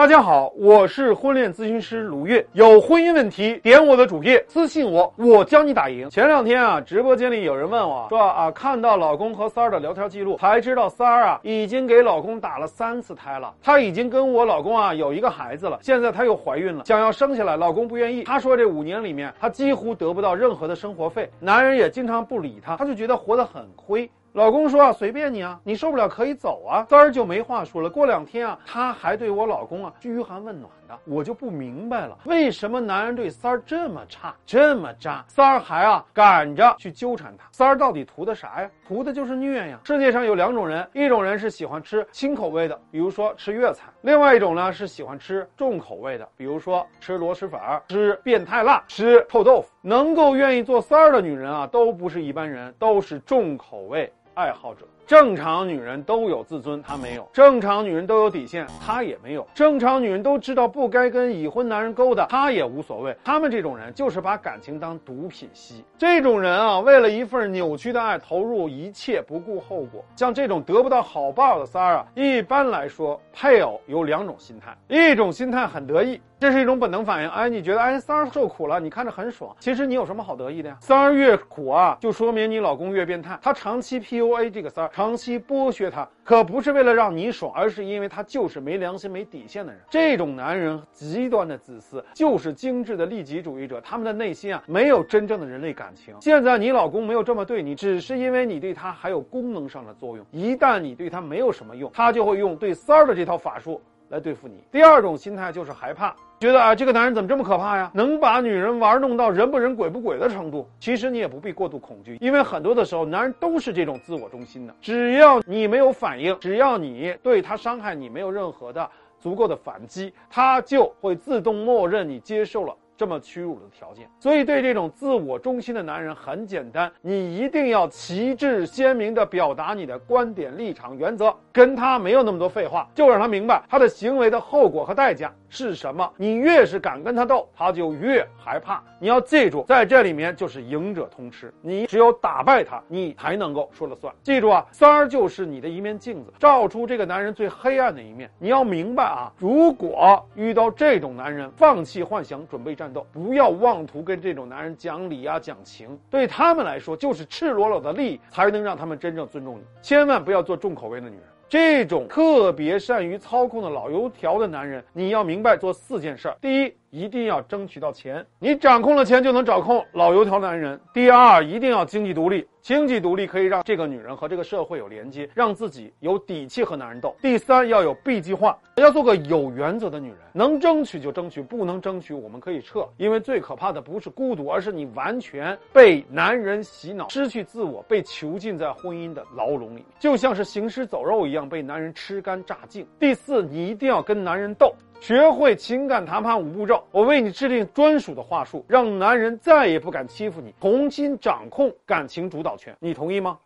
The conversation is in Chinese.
大家好，我是婚恋咨询师卢月。有婚姻问题，点我的主页私信我，我教你打赢。前两天啊，直播间里有人问我说啊，看到老公和三儿的聊天记录，才知道三儿啊已经给老公打了三次胎了。她已经跟我老公啊有一个孩子了，现在她又怀孕了，想要生下来，老公不愿意。她说这五年里面，她几乎得不到任何的生活费，男人也经常不理她，她就觉得活得很亏。老公说啊，随便你啊，你受不了可以走啊。三儿就没话说了。过两天啊，他还对我老公啊嘘寒问暖的，我就不明白了，为什么男人对三儿这么差，这么渣？三儿还啊赶着去纠缠他，三儿到底图的啥呀？图的就是虐呀。世界上有两种人，一种人是喜欢吃轻口味的，比如说吃粤菜；另外一种呢是喜欢吃重口味的，比如说吃螺蛳粉、吃变态辣、吃臭豆腐。能够愿意做三儿的女人啊，都不是一般人，都是重口味。爱好者，正常女人都有自尊，她没有；正常女人都有底线，她也没有；正常女人都知道不该跟已婚男人勾搭，她也无所谓。他们这种人就是把感情当毒品吸，这种人啊，为了一份扭曲的爱，投入一切不顾后果。像这种得不到好报的三儿啊，一般来说，配偶有两种心态，一种心态很得意。这是一种本能反应，哎，你觉得哎三儿受苦了，你看着很爽，其实你有什么好得意的呀？三儿越苦啊，就说明你老公越变态，他长期 PUA 这个三儿，长期剥削他，可不是为了让你爽，而是因为他就是没良心、没底线的人。这种男人极端的自私，就是精致的利己主义者，他们的内心啊没有真正的人类感情。现在你老公没有这么对你，只是因为你对他还有功能上的作用，一旦你对他没有什么用，他就会用对三儿的这套法术。来对付你。第二种心态就是害怕，觉得啊，这个男人怎么这么可怕呀？能把女人玩弄到人不人鬼不鬼的程度。其实你也不必过度恐惧，因为很多的时候，男人都是这种自我中心的。只要你没有反应，只要你对他伤害你没有任何的足够的反击，他就会自动默认你接受了。这么屈辱的条件，所以对这种自我中心的男人很简单，你一定要旗帜鲜明地表达你的观点、立场、原则，跟他没有那么多废话，就让他明白他的行为的后果和代价。是什么。你越是敢跟他斗，他就越害怕。你要记住，在这里面就是赢者通吃，你只有打败他，你才能够说了算。记住啊，三儿就是你的一面镜子，照出这个男人最黑暗的一面。你要明白啊，如果遇到这种男人，放弃幻想，准备战斗。不要妄图跟这种男人讲理啊讲情，对他们来说就是赤裸裸的利益，才能让他们真正尊重你。千万不要做重口味的女人，这种特别善于操控的老油条的男人，你要明白做四件事儿：第一。一定要争取到钱，你掌控了钱就能掌控老油条男人。第二，一定要经济独立，经济独立可以让这个女人和这个社会有连接，让自己有底气和男人斗。第三，要有 B 计划，要做个有原则的女人，能争取就争取，不能争取我们可以撤。因为最可怕的不是孤独，而是你完全被男人洗脑，失去自我，被囚禁在婚姻的牢笼里，就像是行尸走肉一样被男人吃干榨净。第四，你一定要跟男人斗。学会情感谈判五步骤，我为你制定专属的话术，让男人再也不敢欺负你，重新掌控感情主导权。你同意吗？